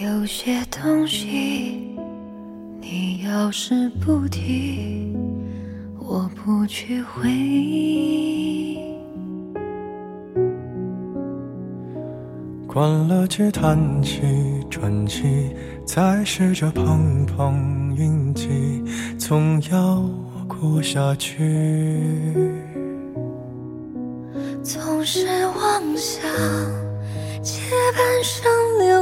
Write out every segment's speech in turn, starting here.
有些东西，你要是不提，我不去回忆。关了机，叹气，喘气，再试着碰碰运气，总要过下去。总是妄想借半生流。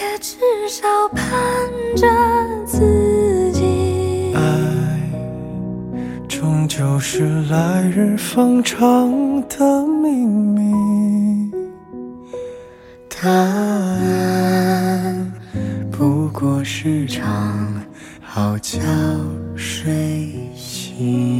也至少盼着自己。爱终究是来日方长的秘密，答案不过是场好觉睡醒。